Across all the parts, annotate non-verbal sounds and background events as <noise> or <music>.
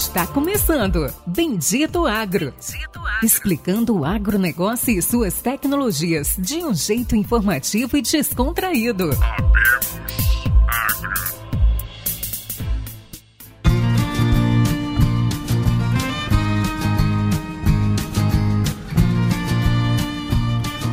Está começando Bendito Agro. Bendito Agro. Explicando o agronegócio e suas tecnologias de um jeito informativo e descontraído.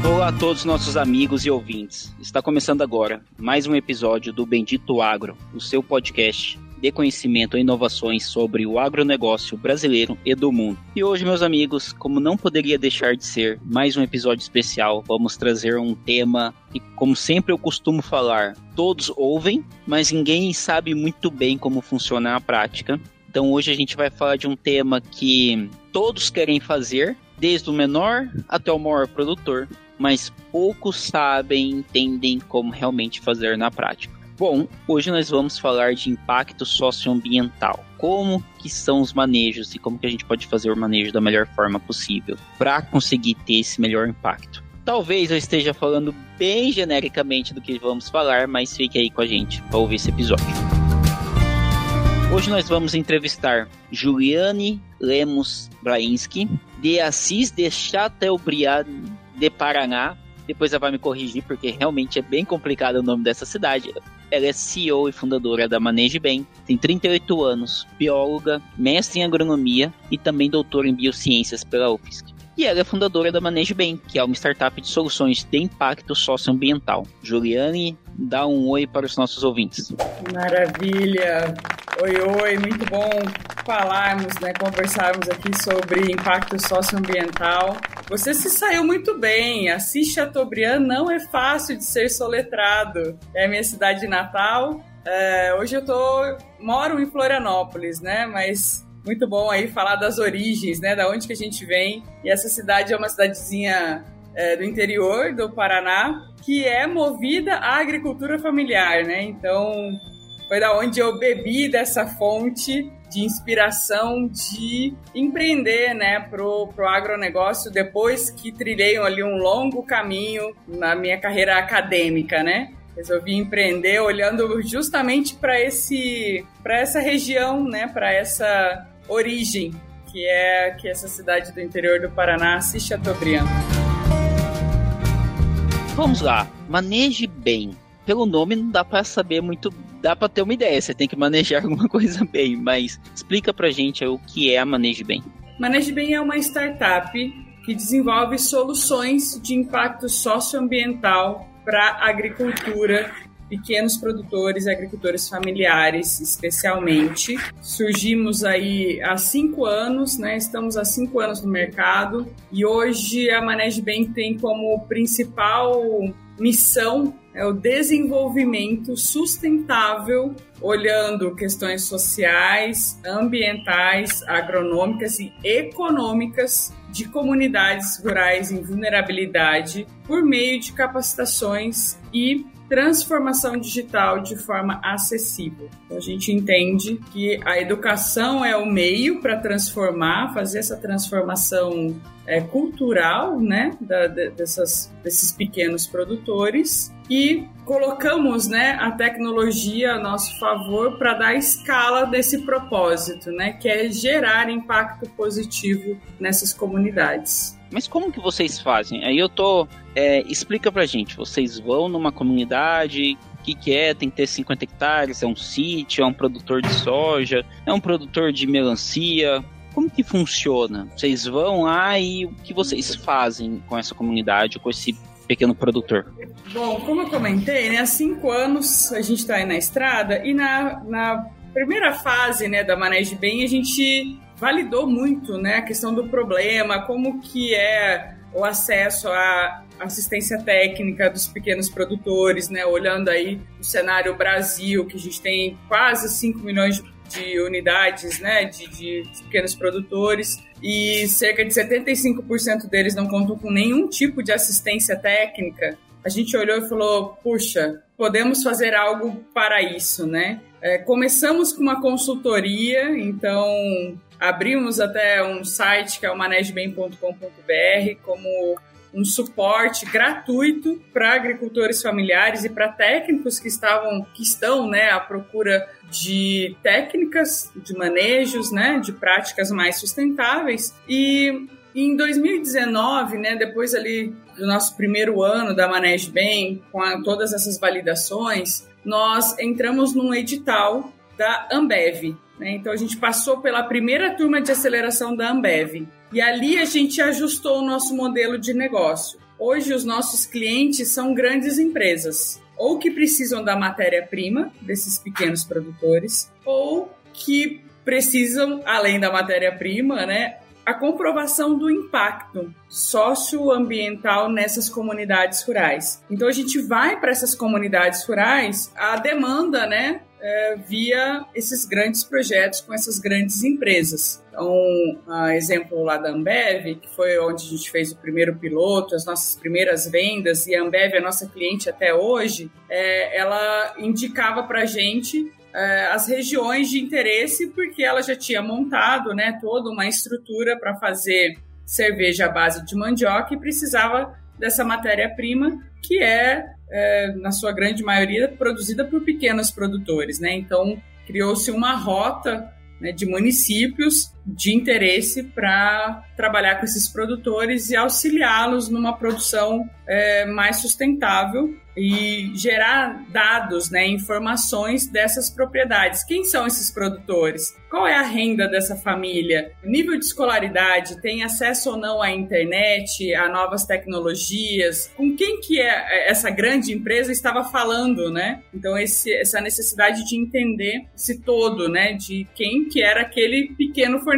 Olá a todos nossos amigos e ouvintes. Está começando agora mais um episódio do Bendito Agro, o seu podcast de conhecimento e inovações sobre o agronegócio brasileiro e do mundo. E hoje, meus amigos, como não poderia deixar de ser mais um episódio especial, vamos trazer um tema que, como sempre eu costumo falar, todos ouvem, mas ninguém sabe muito bem como funciona na prática. Então hoje a gente vai falar de um tema que todos querem fazer, desde o menor até o maior produtor, mas poucos sabem, entendem como realmente fazer na prática. Bom, hoje nós vamos falar de impacto socioambiental. Como que são os manejos e como que a gente pode fazer o manejo da melhor forma possível para conseguir ter esse melhor impacto. Talvez eu esteja falando bem genericamente do que vamos falar, mas fique aí com a gente para ouvir esse episódio. Hoje nós vamos entrevistar Juliane Lemos Brainski, de Assis de Chateaubriand de Paraná. Depois ela vai me corrigir, porque realmente é bem complicado o nome dessa cidade. Ela é CEO e fundadora da Maneje Bem, tem 38 anos, bióloga, mestre em agronomia e também doutora em biociências pela UFSC. E ela é fundadora da Maneje Bem, que é uma startup de soluções de impacto socioambiental. Juliane, dá um oi para os nossos ouvintes. Maravilha! Oi, oi, muito bom falarmos, né, conversarmos aqui sobre impacto socioambiental. Você se saiu muito bem. Assis Chateaubriand não é fácil de ser soletrado. É a minha cidade natal. É, hoje eu tô moro em Florianópolis, né? Mas muito bom aí falar das origens, né? Da onde que a gente vem. E essa cidade é uma cidadezinha é, do interior do Paraná que é movida à agricultura familiar, né? Então foi da onde eu bebi dessa fonte de inspiração de empreender, né, pro, pro agronegócio depois que trilhei ali um longo caminho na minha carreira acadêmica, né? Resolvi empreender olhando justamente para esse para essa região, né, para essa origem que é que é essa cidade do interior do Paraná, Chateaubriand. Vamos lá, maneje bem pelo nome não dá para saber muito, dá para ter uma ideia, você tem que manejar <laughs> alguma coisa bem, mas explica pra gente o que é a Maneje Bem. Maneje Bem é uma startup que desenvolve soluções de impacto socioambiental para agricultura, pequenos produtores e agricultores familiares, especialmente. Surgimos aí há cinco anos, né? Estamos há cinco anos no mercado e hoje a Bem tem como principal missão é o desenvolvimento sustentável, olhando questões sociais, ambientais, agronômicas e econômicas de comunidades rurais em vulnerabilidade por meio de capacitações e transformação digital de forma acessível. Então, a gente entende que a educação é o meio para transformar, fazer essa transformação é, cultural, né, da, dessas, desses pequenos produtores e colocamos, né, a tecnologia a nosso favor para dar escala desse propósito, né, que é gerar impacto positivo nessas comunidades. Mas como que vocês fazem? Aí eu tô. É, explica pra gente. Vocês vão numa comunidade. O que, que é? Tem que ter 50 hectares? É um sítio? É um produtor de soja? É um produtor de melancia? Como que funciona? Vocês vão lá e o que vocês fazem com essa comunidade, com esse pequeno produtor? Bom, como eu comentei, né, há cinco anos a gente está aí na estrada e na, na primeira fase né, da Manejo Bem a gente validou muito né, a questão do problema, como que é o acesso à assistência técnica dos pequenos produtores, né, olhando aí o cenário Brasil, que a gente tem quase 5 milhões de unidades né, de, de pequenos produtores e cerca de 75% deles não contam com nenhum tipo de assistência técnica, a gente olhou e falou: puxa, podemos fazer algo para isso, né? É, começamos com uma consultoria, então abrimos até um site que é o manegebem.com.br como um suporte gratuito para agricultores familiares e para técnicos que estavam que estão, né, à procura de técnicas, de manejos, né, de práticas mais sustentáveis. E em 2019, né, depois ali do nosso primeiro ano da Manege Bem, com a, todas essas validações, nós entramos num edital da Ambev. Né? Então a gente passou pela primeira turma de aceleração da Ambev. E ali a gente ajustou o nosso modelo de negócio. Hoje os nossos clientes são grandes empresas, ou que precisam da matéria-prima desses pequenos produtores, ou que precisam, além da matéria-prima, né, a comprovação do impacto socioambiental nessas comunidades rurais. Então a gente vai para essas comunidades rurais, a demanda, né, é, via esses grandes projetos com essas grandes empresas. Então, um exemplo lá da Ambev, que foi onde a gente fez o primeiro piloto, as nossas primeiras vendas, e a Ambev é nossa cliente até hoje, é, ela indicava para a gente é, as regiões de interesse, porque ela já tinha montado né, toda uma estrutura para fazer cerveja à base de mandioca e precisava dessa matéria-prima, que é é, na sua grande maioria, produzida por pequenos produtores, né? Então, criou-se uma rota né, de municípios de interesse para trabalhar com esses produtores e auxiliá-los numa produção é, mais sustentável e gerar dados, né, informações dessas propriedades. Quem são esses produtores? Qual é a renda dessa família? Nível de escolaridade? Tem acesso ou não à internet, a novas tecnologias? Com quem que é essa grande empresa estava falando, né? Então esse, essa necessidade de entender esse todo, né, de quem que era aquele pequeno fornecedor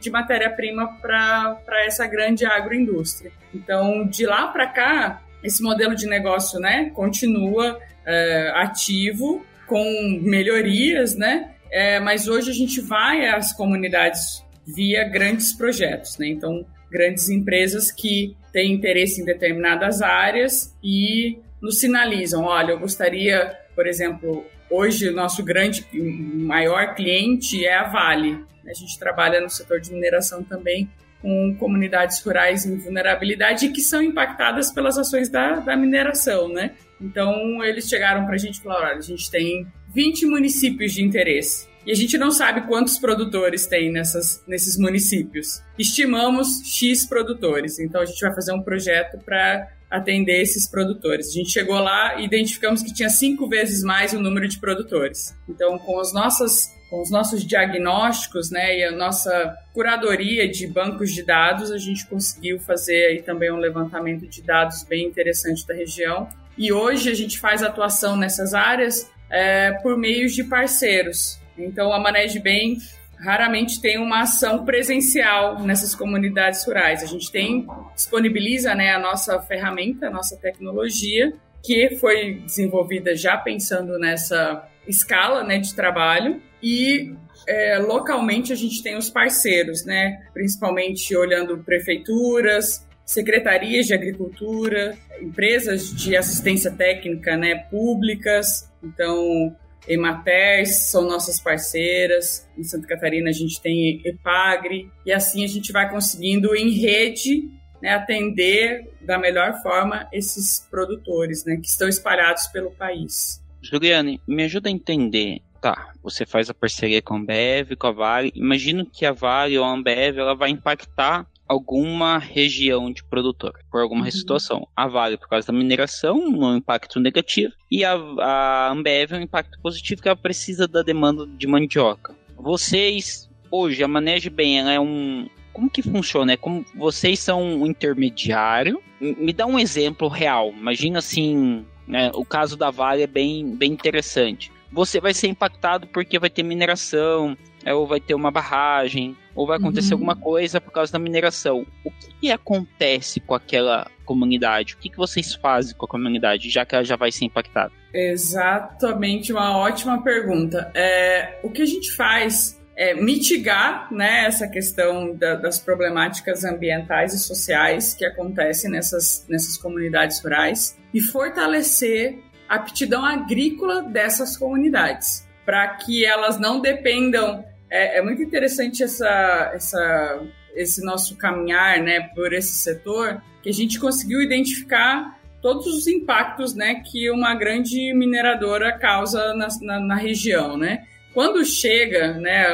de matéria-prima para essa grande agroindústria. Então, de lá para cá, esse modelo de negócio né, continua é, ativo, com melhorias, né? É, mas hoje a gente vai às comunidades via grandes projetos, né? Então, grandes empresas que têm interesse em determinadas áreas e nos sinalizam, olha, eu gostaria, por exemplo, hoje o nosso grande, maior cliente é a Vale. A gente trabalha no setor de mineração também com comunidades rurais em vulnerabilidade que são impactadas pelas ações da, da mineração, né? Então, eles chegaram para a gente e falaram, olha, a gente tem 20 municípios de interesse e a gente não sabe quantos produtores tem nessas, nesses municípios. Estimamos X produtores, então a gente vai fazer um projeto para atender esses produtores. A gente chegou lá e identificamos que tinha cinco vezes mais o número de produtores. Então, com as nossas com os nossos diagnósticos, né, e a nossa curadoria de bancos de dados, a gente conseguiu fazer aí também um levantamento de dados bem interessante da região. E hoje a gente faz atuação nessas áreas é, por meio de parceiros. Então a Manege Bem raramente tem uma ação presencial nessas comunidades rurais. A gente tem disponibiliza, né, a nossa ferramenta, a nossa tecnologia que foi desenvolvida já pensando nessa escala, né, de trabalho e é, localmente a gente tem os parceiros, né? Principalmente olhando prefeituras, secretarias de agricultura, empresas de assistência técnica, né? Públicas. Então, Emater são nossas parceiras. Em Santa Catarina a gente tem Epagre e assim a gente vai conseguindo em rede né, atender da melhor forma esses produtores, né, que estão espalhados pelo país. Juliane, me ajuda a entender Tá, você faz a parceria com a Ambev, com a Vale. Imagino que a Vale ou a Ambev ela vai impactar alguma região de produtor por alguma uhum. situação. A Vale por causa da mineração, um impacto negativo, e a, a Ambev é um impacto positivo que ela precisa da demanda de mandioca. Vocês hoje a Maneje Bem ela é um como que funciona? É como vocês são um intermediário. Me dá um exemplo real. Imagina assim, né, o caso da Vale é bem, bem interessante você vai ser impactado porque vai ter mineração, é, ou vai ter uma barragem, ou vai acontecer uhum. alguma coisa por causa da mineração. O que acontece com aquela comunidade? O que, que vocês fazem com a comunidade, já que ela já vai ser impactada? Exatamente, uma ótima pergunta. É, o que a gente faz é mitigar né, essa questão da, das problemáticas ambientais e sociais que acontecem nessas, nessas comunidades rurais e fortalecer a aptidão agrícola dessas comunidades, para que elas não dependam. É, é, muito interessante essa, essa esse nosso caminhar, né, por esse setor, que a gente conseguiu identificar todos os impactos, né, que uma grande mineradora causa na, na, na região, né. Quando chega, né,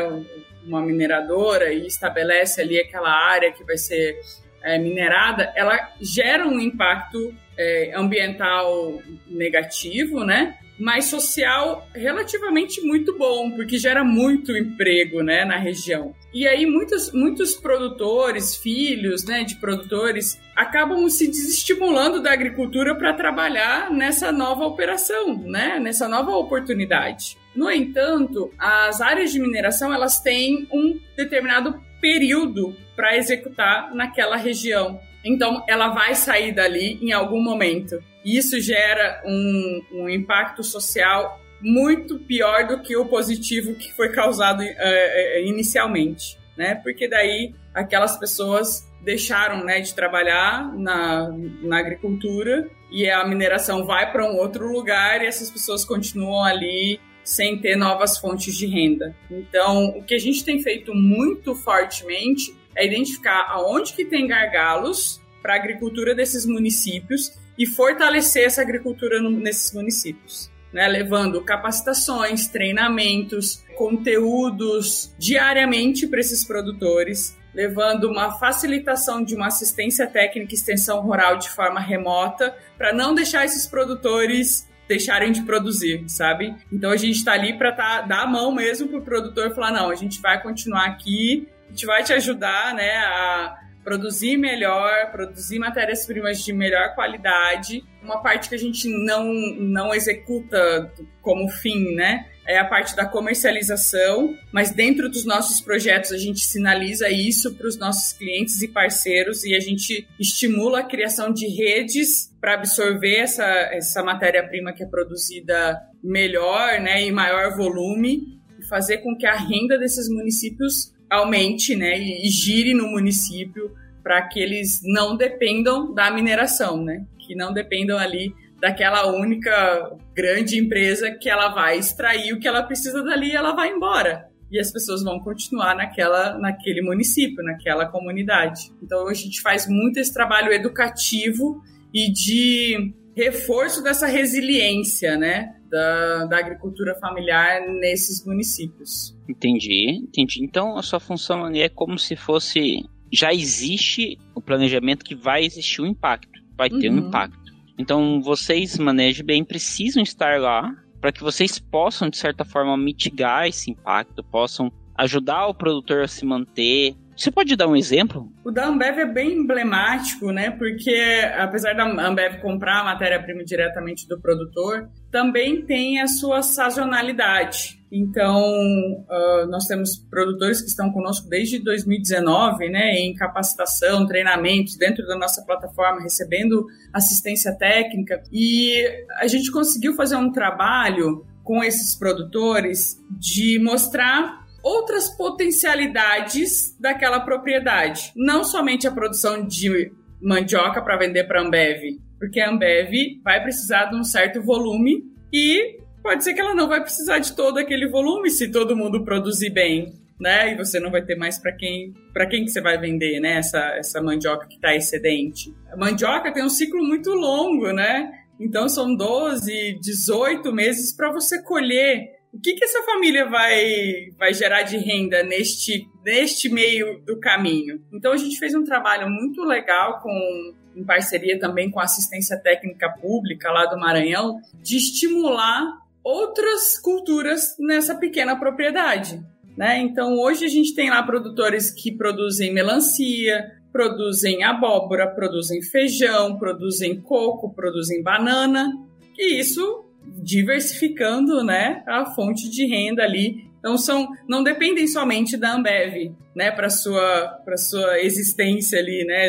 uma mineradora e estabelece ali aquela área que vai ser é, minerada, ela gera um impacto é, ambiental negativo, né? Mas social relativamente muito bom, porque gera muito emprego, né, na região. E aí muitos, muitos produtores, filhos, né, de produtores, acabam se desestimulando da agricultura para trabalhar nessa nova operação, né, nessa nova oportunidade. No entanto, as áreas de mineração elas têm um determinado período para executar naquela região. Então, ela vai sair dali em algum momento. Isso gera um, um impacto social muito pior do que o positivo que foi causado uh, inicialmente, né? Porque daí aquelas pessoas deixaram né, de trabalhar na, na agricultura e a mineração vai para um outro lugar e essas pessoas continuam ali sem ter novas fontes de renda. Então, o que a gente tem feito muito fortemente é identificar aonde que tem gargalos para a agricultura desses municípios e fortalecer essa agricultura no, nesses municípios. Né, levando capacitações, treinamentos, conteúdos diariamente para esses produtores, levando uma facilitação de uma assistência técnica e extensão rural de forma remota, para não deixar esses produtores deixarem de produzir, sabe? Então a gente está ali para tá, dar a mão mesmo pro produtor falar não, a gente vai continuar aqui, a gente vai te ajudar, né, a produzir melhor, produzir matérias-primas de melhor qualidade. Uma parte que a gente não não executa como fim, né? é a parte da comercialização, mas dentro dos nossos projetos a gente sinaliza isso para os nossos clientes e parceiros e a gente estimula a criação de redes para absorver essa, essa matéria-prima que é produzida melhor né, em maior volume e fazer com que a renda desses municípios aumente né, e, gire no município para que eles não dependam da mineração, né, que não dependam ali daquela única grande empresa que ela vai extrair o que ela precisa dali e ela vai embora. E as pessoas vão continuar naquela, naquele município, naquela comunidade. Então a gente faz muito esse trabalho educativo e de reforço dessa resiliência, né? Da, da agricultura familiar nesses municípios. Entendi, entendi. Então a sua função ali é como se fosse. Já existe o planejamento que vai existir um impacto, vai ter uhum. um impacto. Então, vocês, manejam bem, precisam estar lá para que vocês possam, de certa forma, mitigar esse impacto, possam ajudar o produtor a se manter. Você pode dar um exemplo? O da Ambev é bem emblemático, né? Porque apesar da Ambev comprar a matéria-prima diretamente do produtor, também tem a sua sazonalidade. Então, uh, nós temos produtores que estão conosco desde 2019, né, em capacitação, treinamentos dentro da nossa plataforma, recebendo assistência técnica, e a gente conseguiu fazer um trabalho com esses produtores de mostrar outras potencialidades daquela propriedade, não somente a produção de mandioca para vender para a Ambev, porque a Ambev vai precisar de um certo volume e pode ser que ela não vai precisar de todo aquele volume se todo mundo produzir bem, né? E você não vai ter mais para quem, para quem que você vai vender, né? Essa, essa mandioca que está excedente. A mandioca tem um ciclo muito longo, né? Então são 12, 18 meses para você colher. O que, que essa família vai, vai gerar de renda neste, neste meio do caminho? Então a gente fez um trabalho muito legal com em parceria também com a assistência técnica pública lá do Maranhão, de estimular outras culturas nessa pequena propriedade. Né? Então, hoje a gente tem lá produtores que produzem melancia, produzem abóbora, produzem feijão, produzem coco, produzem banana, e isso diversificando né, a fonte de renda ali. Então, são, não dependem somente da Ambev né, para sua, sua existência ali, né,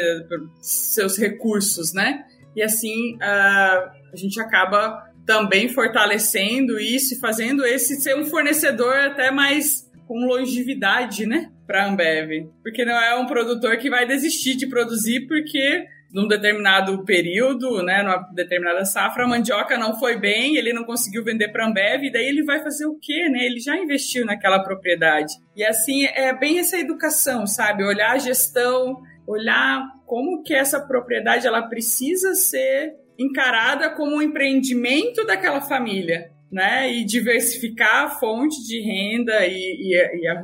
seus recursos, né? E assim, a, a gente acaba também fortalecendo isso fazendo esse ser um fornecedor até mais com longevidade, né, para a Ambev, porque não é um produtor que vai desistir de produzir porque num determinado período, né, numa determinada safra, a mandioca não foi bem, ele não conseguiu vender para Ambev, e daí ele vai fazer o quê, né? Ele já investiu naquela propriedade. E assim, é bem essa educação, sabe? Olhar a gestão, olhar como que essa propriedade ela precisa ser encarada como um empreendimento daquela família, né? E diversificar a fonte de renda e, e, e a,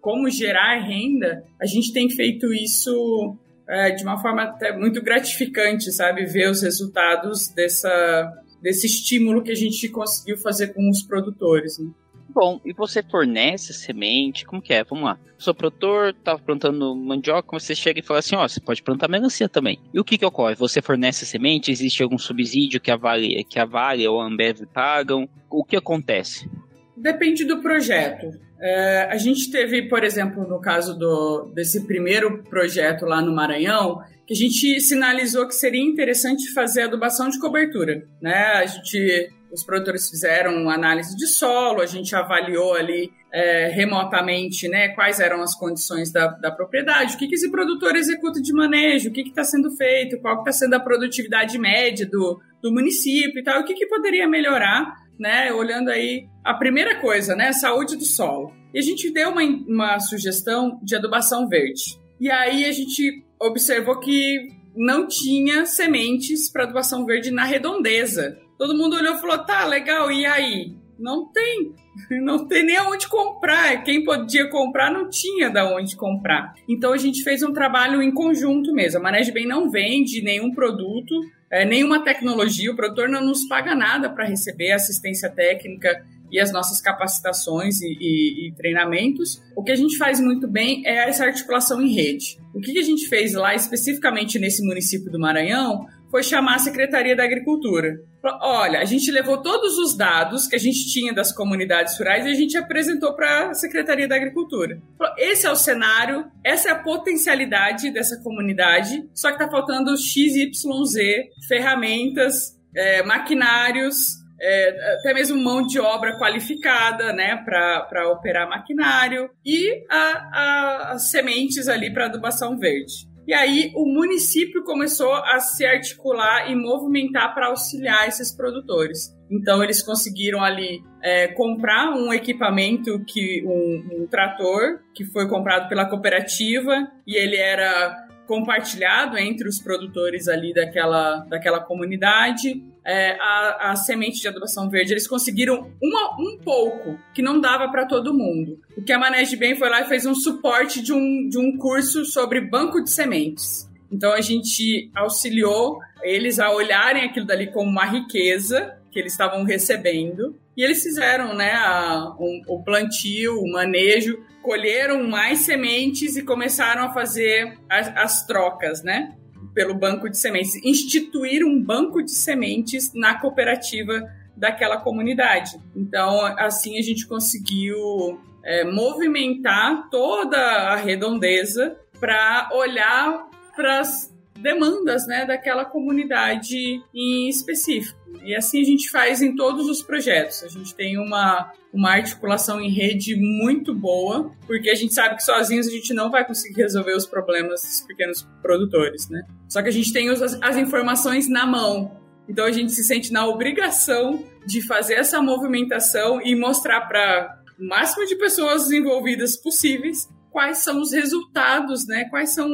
como gerar renda, a gente tem feito isso é, de uma forma até muito gratificante, sabe? Ver os resultados dessa, desse estímulo que a gente conseguiu fazer com os produtores. Né? Bom, e você fornece semente? Como que é? Vamos lá. O seu produtor estava plantando mandioca, você chega e fala assim, ó, oh, você pode plantar melancia também. E o que que ocorre? Você fornece semente? Existe algum subsídio que a Vale, que a Vale ou a Ambev pagam? O que acontece? Depende do projeto. É, a gente teve, por exemplo, no caso do, desse primeiro projeto lá no Maranhão, que a gente sinalizou que seria interessante fazer adubação de cobertura. Né? A gente, os produtores fizeram análise de solo, a gente avaliou ali é, remotamente né, quais eram as condições da, da propriedade, o que, que esse produtor executa de manejo, o que está sendo feito, qual está sendo a produtividade média do, do município e tal, o que, que poderia melhorar né? Olhando aí a primeira coisa, né? Saúde do solo. E a gente deu uma, uma sugestão de adubação verde. E aí a gente observou que não tinha sementes para adubação verde na redondeza. Todo mundo olhou e falou: tá, legal, e aí? Não tem. <laughs> Não tem nem aonde comprar. Quem podia comprar não tinha da onde comprar. Então a gente fez um trabalho em conjunto mesmo. A Manejo Bem não vende nenhum produto é, nenhuma tecnologia, o produtor não nos paga nada para receber assistência técnica e as nossas capacitações e, e, e, treinamentos. O que a gente faz muito bem é essa articulação em rede. O que a gente fez lá, especificamente nesse município do Maranhão, foi chamar a Secretaria da Agricultura. Olha, a gente levou todos os dados que a gente tinha das comunidades rurais e a gente apresentou para a Secretaria da Agricultura. Esse é o cenário, essa é a potencialidade dessa comunidade, só que está faltando XYZ, ferramentas, é, maquinários, é, até mesmo mão de obra qualificada, né, para operar maquinário e a, a, as sementes ali para adubação verde. E aí o município começou a se articular e movimentar para auxiliar esses produtores. Então eles conseguiram ali é, comprar um equipamento que um, um trator que foi comprado pela cooperativa e ele era compartilhado entre os produtores ali daquela, daquela comunidade. É, a, a, semente de adubação verde, eles conseguiram uma, um pouco, que não dava para todo mundo. O que a Manejo Bem foi lá e fez um suporte de um, de um curso sobre banco de sementes. Então a gente auxiliou eles a olharem aquilo dali como uma riqueza que eles estavam recebendo. E eles fizeram né, a, um, o plantio, o manejo, colheram mais sementes e começaram a fazer as, as trocas, né? Pelo banco de sementes. Instituir um banco de sementes na cooperativa daquela comunidade. Então, assim a gente conseguiu é, movimentar toda a redondeza para olhar para as demandas né, daquela comunidade em específico. E assim a gente faz em todos os projetos. A gente tem uma, uma articulação em rede muito boa, porque a gente sabe que sozinhos a gente não vai conseguir resolver os problemas dos pequenos produtores, né? Só que a gente tem os, as informações na mão. Então a gente se sente na obrigação de fazer essa movimentação e mostrar para o máximo de pessoas envolvidas possíveis quais são os resultados, né? Quais são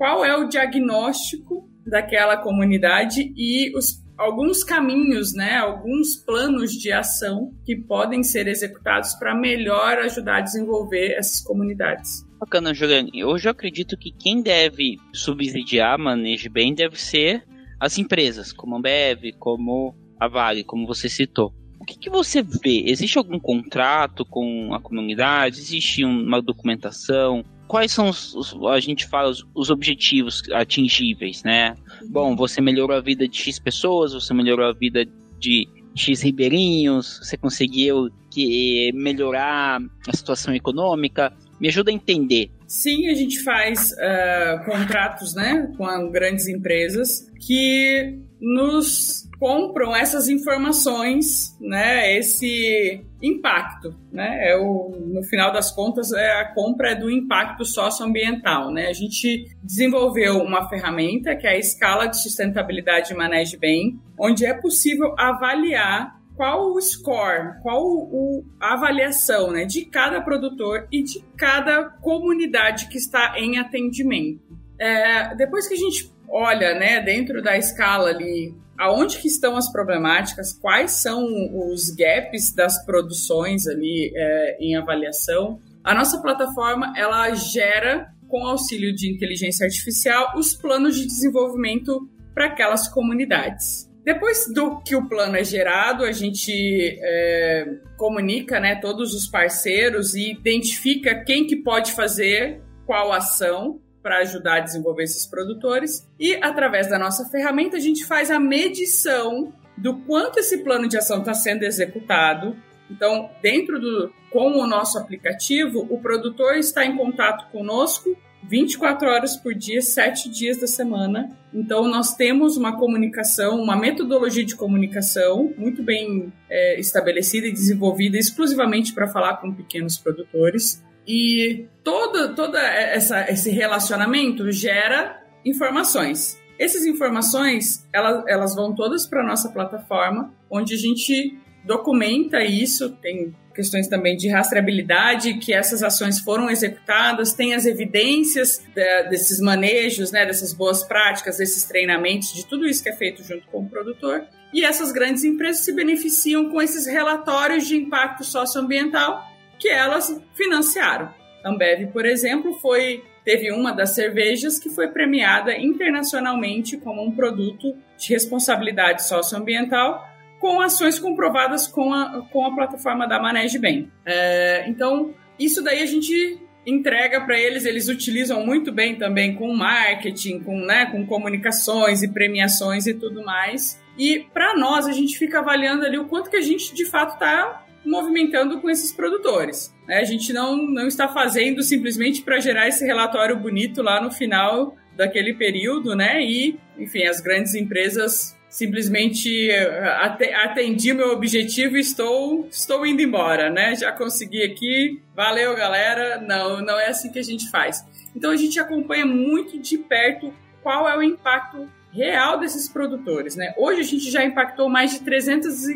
qual é o diagnóstico daquela comunidade e os, alguns caminhos, né, alguns planos de ação que podem ser executados para melhor ajudar a desenvolver essas comunidades. Bacana, Juliane. Hoje eu acredito que quem deve subsidiar, maneje bem, deve ser as empresas, como a Ambev, como a Vale, como você citou. O que, que, você vê? Existe algum contrato com a comunidade? Existe uma documentação? Quais são os, os, a gente fala os, os, objetivos atingíveis, né? Bom, você melhorou a vida de X pessoas, você melhorou a vida de X ribeirinhos, você conseguiu que melhorar a situação econômica. Me ajuda a entender. Sim, a gente faz uh, contratos, né, com grandes empresas que nos compram essas informações, né, esse impacto, né, é o, no final das contas é a compra do impacto socioambiental, né, a gente desenvolveu uma ferramenta que é a escala de sustentabilidade Manage Bem, onde é possível avaliar qual o score, qual o, a avaliação né, de cada produtor e de cada comunidade que está em atendimento. É, depois que a gente olha né, dentro da escala ali aonde que estão as problemáticas, quais são os gaps das produções ali é, em avaliação. A nossa plataforma ela gera, com auxílio de inteligência artificial, os planos de desenvolvimento para aquelas comunidades. Depois do que o plano é gerado, a gente é, comunica né, todos os parceiros e identifica quem que pode fazer qual ação para ajudar a desenvolver esses produtores. E através da nossa ferramenta, a gente faz a medição do quanto esse plano de ação está sendo executado. Então, dentro do com o nosso aplicativo, o produtor está em contato conosco 24 horas por dia, 7 dias da semana. Então, nós temos uma comunicação, uma metodologia de comunicação muito bem é, estabelecida e desenvolvida exclusivamente para falar com pequenos produtores. E todo, todo essa, esse relacionamento gera informações. Essas informações, elas, elas vão todas para a nossa plataforma, onde a gente documenta isso, tem questões também de rastreabilidade, que essas ações foram executadas, tem as evidências de, desses manejos, né, dessas boas práticas, desses treinamentos, de tudo isso que é feito junto com o produtor. E essas grandes empresas se beneficiam com esses relatórios de impacto socioambiental que elas financiaram. Ambev, por exemplo, foi teve uma das cervejas que foi premiada internacionalmente como um produto de responsabilidade socioambiental com ações comprovadas com a, com a plataforma da Manege Bem. É, então, isso daí a gente entrega para eles, eles utilizam muito bem também com marketing, com, né, com comunicações e premiações e tudo mais. E para nós, a gente fica avaliando ali o quanto que a gente de fato está movimentando com esses produtores. Né? A gente não, não está fazendo simplesmente para gerar esse relatório bonito lá no final daquele período, né? E, enfim, as grandes empresas simplesmente eh, atendi meu objetivo e estou, estou indo embora, né? Já consegui aqui, valeu galera. Não, não é assim que a gente faz. Então a gente acompanha muito de perto qual é o impacto real desses produtores, né? Hoje a gente já impactou mais de 300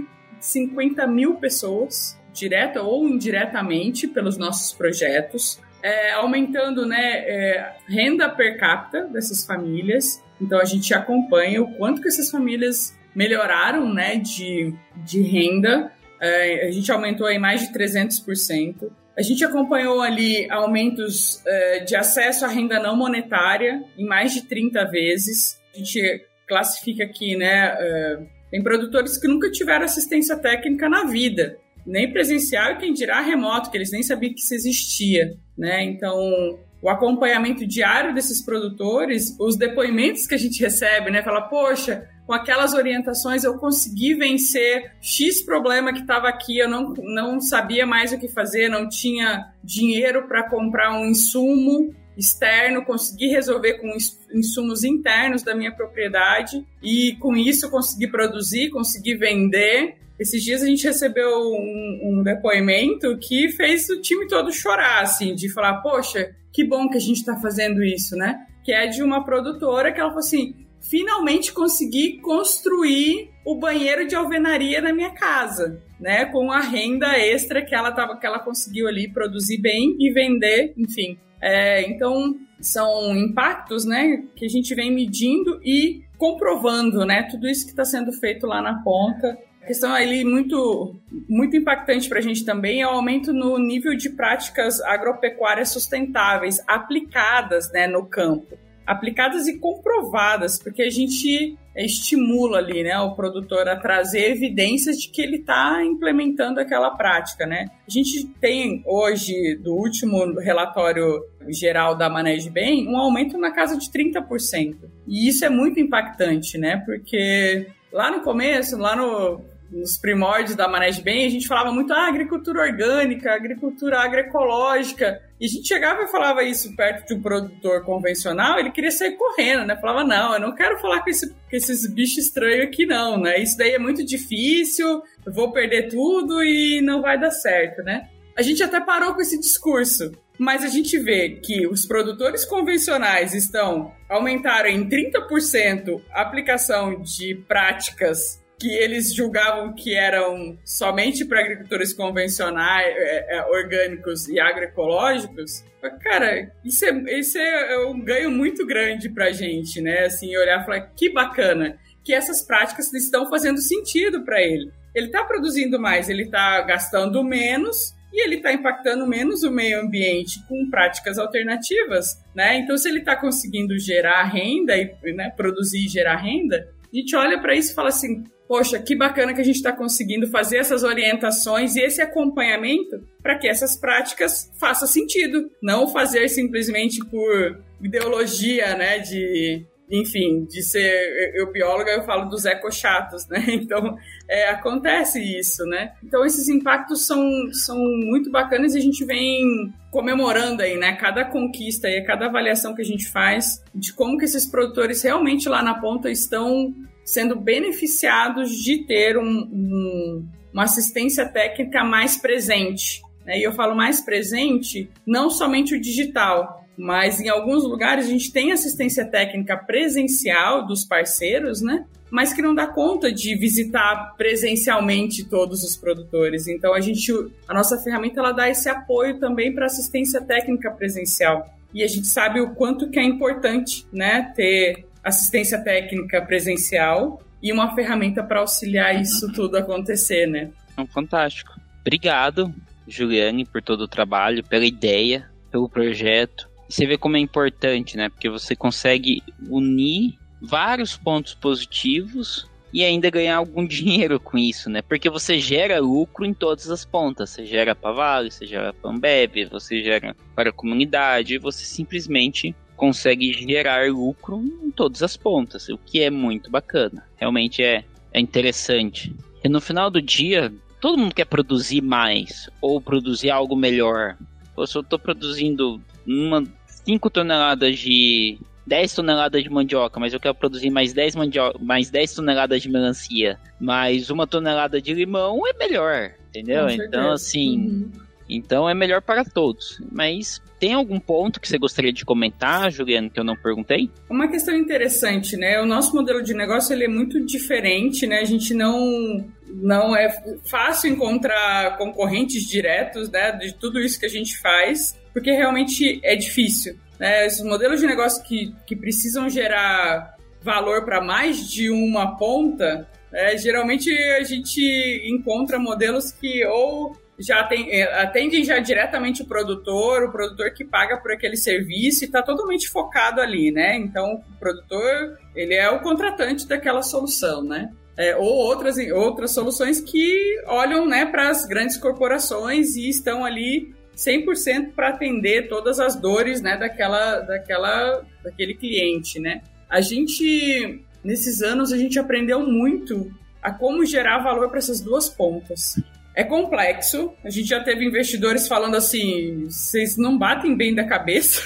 50 mil pessoas, direta ou indiretamente, pelos nossos projetos, é, aumentando né, é, renda per capita dessas famílias. Então a gente acompanha o quanto que essas famílias melhoraram né, de, de renda. É, a gente aumentou em mais de 300%. A gente acompanhou ali aumentos é, de acesso à renda não monetária em mais de 30 vezes. A gente classifica aqui né, é, tem produtores que nunca tiveram assistência técnica na vida, nem presencial e quem dirá remoto, que eles nem sabiam que isso existia, né? Então, o acompanhamento diário desses produtores, os depoimentos que a gente recebe, né? Fala, poxa, com aquelas orientações eu consegui vencer X problema que estava aqui, eu não, não sabia mais o que fazer, não tinha dinheiro para comprar um insumo externo, consegui resolver com insumos internos da minha propriedade e com isso consegui produzir, consegui vender. Esses dias a gente recebeu um, um, depoimento que fez o time todo chorar, assim, de falar, poxa, que bom que a gente está fazendo isso, né? Que é de uma produtora que ela falou assim, finalmente consegui construir o banheiro de alvenaria na minha casa, né? Com a renda extra que ela tava, que ela conseguiu ali produzir bem e vender, enfim. É, então, são impactos né, que a gente vem medindo e comprovando né, tudo isso que está sendo feito lá na ponta. A questão ali muito, muito impactante para a gente também é o aumento no nível de práticas agropecuárias sustentáveis aplicadas né, no campo aplicadas e comprovadas, porque a gente estimula ali, né, o produtor a trazer evidências de que ele está implementando aquela prática, né. A gente tem hoje, do último relatório geral da Manege Bem, um aumento na casa de 30%. E isso é muito impactante, né, porque lá no começo, lá no nos primórdios da Manejo Bem, a gente falava muito ah, agricultura orgânica, agricultura agroecológica. E a gente chegava e falava isso perto de um produtor convencional, ele queria sair correndo, né? Falava, não, eu não quero falar com, esse, com esses bichos estranhos aqui, não, né? Isso daí é muito difícil, eu vou perder tudo e não vai dar certo, né? A gente até parou com esse discurso. Mas a gente vê que os produtores convencionais estão aumentaram em 30% a aplicação de práticas que eles julgavam que eram somente para agricultores convencionais, é, é, orgânicos e agroecológicos, cara, isso é, isso é um ganho muito grande para a gente, né? Assim, olhar e falar que bacana que essas práticas estão fazendo sentido para ele. Ele está produzindo mais, ele está gastando menos e ele está impactando menos o meio ambiente com práticas alternativas, né? Então, se ele está conseguindo gerar renda e né, produzir e gerar renda, a gente olha para isso e fala assim: poxa, que bacana que a gente está conseguindo fazer essas orientações e esse acompanhamento para que essas práticas façam sentido, não fazer simplesmente por ideologia, né, de enfim, de ser eu bióloga, eu falo dos ecochatos, né? <laughs> Então, é, acontece isso, né? Então, esses impactos são, são muito bacanas e a gente vem comemorando aí, né? Cada conquista e cada avaliação que a gente faz de como que esses produtores realmente lá na ponta estão sendo beneficiados de ter um, um, uma assistência técnica mais presente. Né? E eu falo mais presente, não somente o digital, mas em alguns lugares a gente tem assistência técnica presencial dos parceiros, né? Mas que não dá conta de visitar presencialmente todos os produtores. Então a gente, a nossa ferramenta ela dá esse apoio também para assistência técnica presencial. E a gente sabe o quanto que é importante, né, ter assistência técnica presencial e uma ferramenta para auxiliar isso tudo acontecer, né? Fantástico. Obrigado, Juliane, por todo o trabalho, pela ideia, pelo projeto você vê como é importante, né? Porque você consegue unir vários pontos positivos e ainda ganhar algum <laughs> dinheiro com isso, né? Porque você gera lucro em todas as pontas. Você gera para Vale, você gera para Ambev, você gera para a comunidade, você simplesmente consegue gerar lucro em todas as pontas, o que é muito bacana. Realmente é, é interessante. E no final do dia, todo mundo quer produzir mais ou produzir algo melhor. Pô, se eu estou produzindo uma 5 toneladas de 10 toneladas de mandioca, mas eu quero produzir mais 10, mandioca, mais 10 toneladas de melancia, mais uma tonelada de limão, é melhor, entendeu? Então, assim, uhum. Então é melhor para todos. Mas tem algum ponto que você gostaria de comentar, Juliano, que eu não perguntei? Uma questão interessante, né? O nosso modelo de negócio ele é muito diferente, né? A gente não não é fácil encontrar concorrentes diretos, né, de tudo isso que a gente faz porque realmente é difícil. Né? Esses modelos de negócio que, que precisam gerar valor para mais de uma ponta, é, geralmente a gente encontra modelos que ou já é, atendem já diretamente o produtor, o produtor que paga por aquele serviço e está totalmente focado ali, né? Então, o produtor, ele é o contratante daquela solução, né? É, ou outras, outras soluções que olham né, para as grandes corporações e estão ali 100% para atender todas as dores, né, daquela, daquela, daquele cliente, né? A gente, nesses anos, a gente aprendeu muito a como gerar valor para essas duas pontas. É complexo, a gente já teve investidores falando assim, vocês não batem bem da cabeça,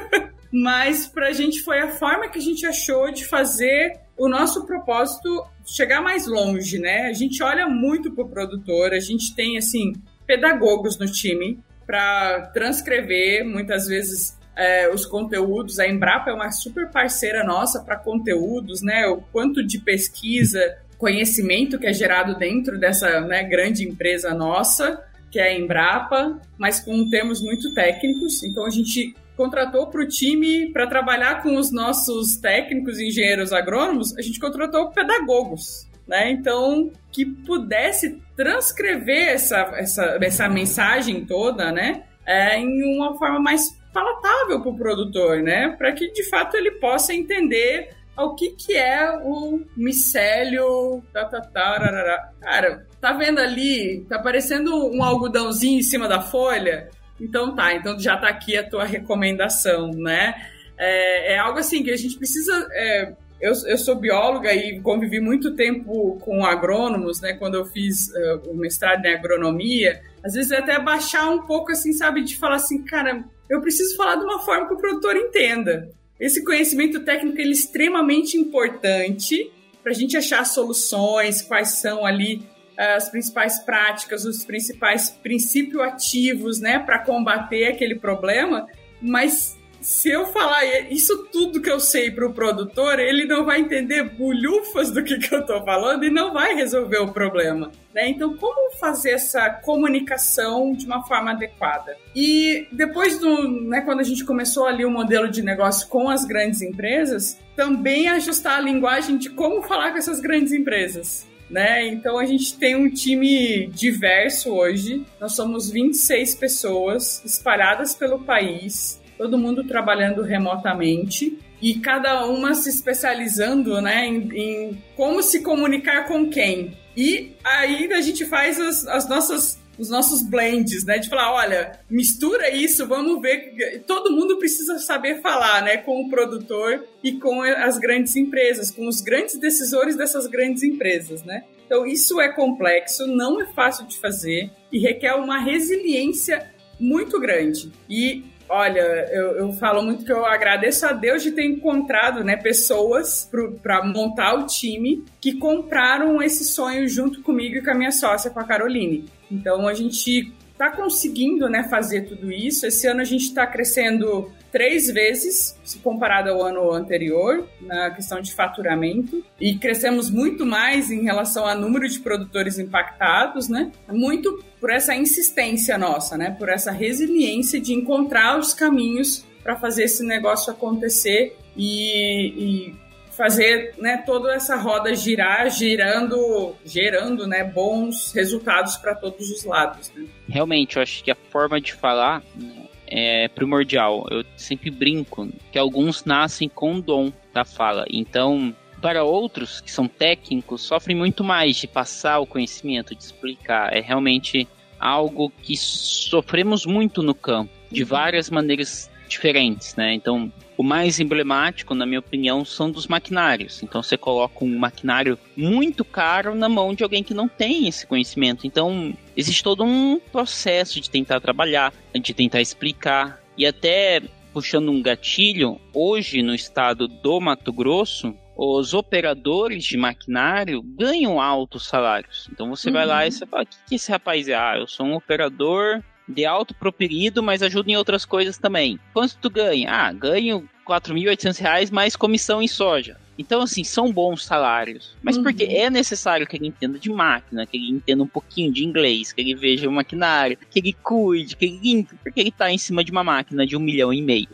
<laughs> mas para a gente foi a forma que a gente achou de fazer o nosso propósito chegar mais longe, né? A gente olha muito pro produtor, a gente tem, assim, pedagogos no time, para transcrever muitas vezes é, os conteúdos. A Embrapa é uma super parceira nossa para conteúdos, né? O quanto de pesquisa, conhecimento que é gerado dentro dessa né, grande empresa nossa, que é a Embrapa, mas com termos muito técnicos. Então a gente contratou para o time para trabalhar com os nossos técnicos engenheiros agrônomos, a gente contratou pedagogos né? Então, que pudesse transcrever essa, essa, essa mensagem toda, né? É, em uma forma mais palatável para o produtor, né? Para que de fato ele possa entender o que, que é o micélio. Tá, tá, tá, Cara, tá vendo ali? Tá parecendo um algodãozinho em cima da folha? Então tá, então já tá aqui a tua recomendação, né? É, é algo assim que a gente precisa é, eu, eu sou bióloga e convivi muito tempo com agrônomos, né? Quando eu fiz uh, o mestrado em agronomia, às vezes até baixar um pouco, assim, sabe? De falar assim, cara, eu preciso falar de uma forma que o produtor entenda. Esse conhecimento técnico ele é extremamente importante para a gente achar soluções, quais são ali eh, as principais práticas, os principais princípios ativos, né, para combater aquele problema, mas se eu falar isso tudo que eu sei para o produtor, ele não vai entender bulhufas do que, <laughs> que eu estou falando e não vai resolver o problema. Né? Então, como fazer essa comunicação de uma forma adequada? E depois do, né, quando a gente começou ali o modelo de negócio com as grandes empresas, também ajustar a linguagem de como falar com essas grandes empresas. Né? Então a gente tem um time diverso hoje. Nós somos 26 pessoas espalhadas pelo país todo mundo trabalhando remotamente e cada uma se especializando né, em, em como se comunicar com quem. E aí a gente faz as, as nossas os nossos blends, né? De falar, olha, mistura isso, vamos ver. Todo mundo precisa saber falar, né? Com o produtor e com as grandes empresas, com os grandes decisores dessas grandes empresas, né? Então, isso é complexo, não é fácil de fazer e requer uma resiliência muito grande. E Olha, eu, eu, falo muito que eu agradeço a Deus de ter encontrado né, pessoas para montar o time que compraram esse sonho junto comigo e com a minha sócia, com a Caroline. Então a gente está conseguindo né, fazer tudo isso. Esse ano a gente está crescendo três vezes, se comparado ao ano anterior, na questão de faturamento. E crescemos muito mais em relação ao número de produtores impactados, né? Muito por essa insistência nossa, né? Por essa resiliência de encontrar os caminhos para fazer esse negócio acontecer e, e fazer né, toda essa roda girar, girando, gerando né, bons resultados para todos os lados. Né? Realmente, eu acho que a forma de falar né, é primordial. Eu sempre brinco que alguns nascem com o dom da fala. Então, para outros que são técnicos, sofrem muito mais de passar o conhecimento, de explicar. É realmente algo que sofremos muito no campo, de uhum. várias maneiras diferentes, né? Então, o mais emblemático, na minha opinião, são dos maquinários. Então, você coloca um maquinário muito caro na mão de alguém que não tem esse conhecimento. Então, existe todo um processo de tentar trabalhar, de tentar explicar e até puxando um gatilho, hoje no estado do Mato Grosso, os operadores de maquinário ganham altos salários. Então você uhum. vai lá e uhum. você fala: o que, que esse rapaz é? Ah, eu sou um operador de alto properido, mas ajuda em outras coisas também. Quanto tu ganha? Ah, ganho 4.800 reais mais comissão em soja. Então, assim, são bons salários. Mas uhum. porque é necessário que ele entenda de máquina, que ele entenda um pouquinho de inglês, que ele veja o maquinário, que ele cuide, que ele porque ele está em cima de uma máquina de um milhão e meio.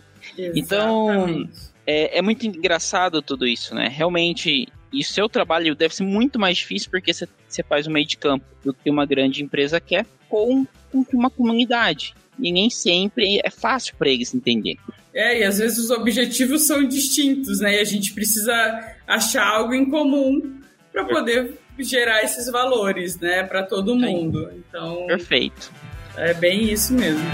Então, Exatamente. Então, é, é muito engraçado tudo isso, né? Realmente, e o seu trabalho deve ser muito mais difícil porque você, faz o meio de campo do que uma grande empresa quer com, com uma comunidade. E nem sempre é fácil para eles entender. É, e às vezes os objetivos são distintos, né? E a gente precisa achar algo em comum para poder gerar esses valores, né, para todo mundo. Então, perfeito. É bem isso mesmo.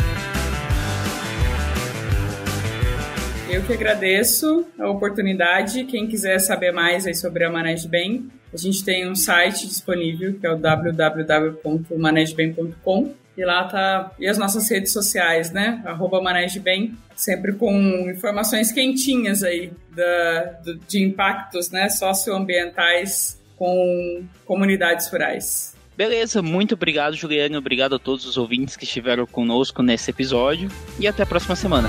Eu que agradeço a oportunidade. Quem quiser saber mais aí sobre a Manejo Bem, a gente tem um site disponível que é o www.manegebem.com e lá tá e as nossas redes sociais, né? Arroba Manejo Bem, sempre com informações quentinhas aí da, do, de impactos, né, socioambientais com comunidades rurais. Beleza, muito obrigado, Juliane. Obrigado a todos os ouvintes que estiveram conosco nesse episódio. E até a próxima semana.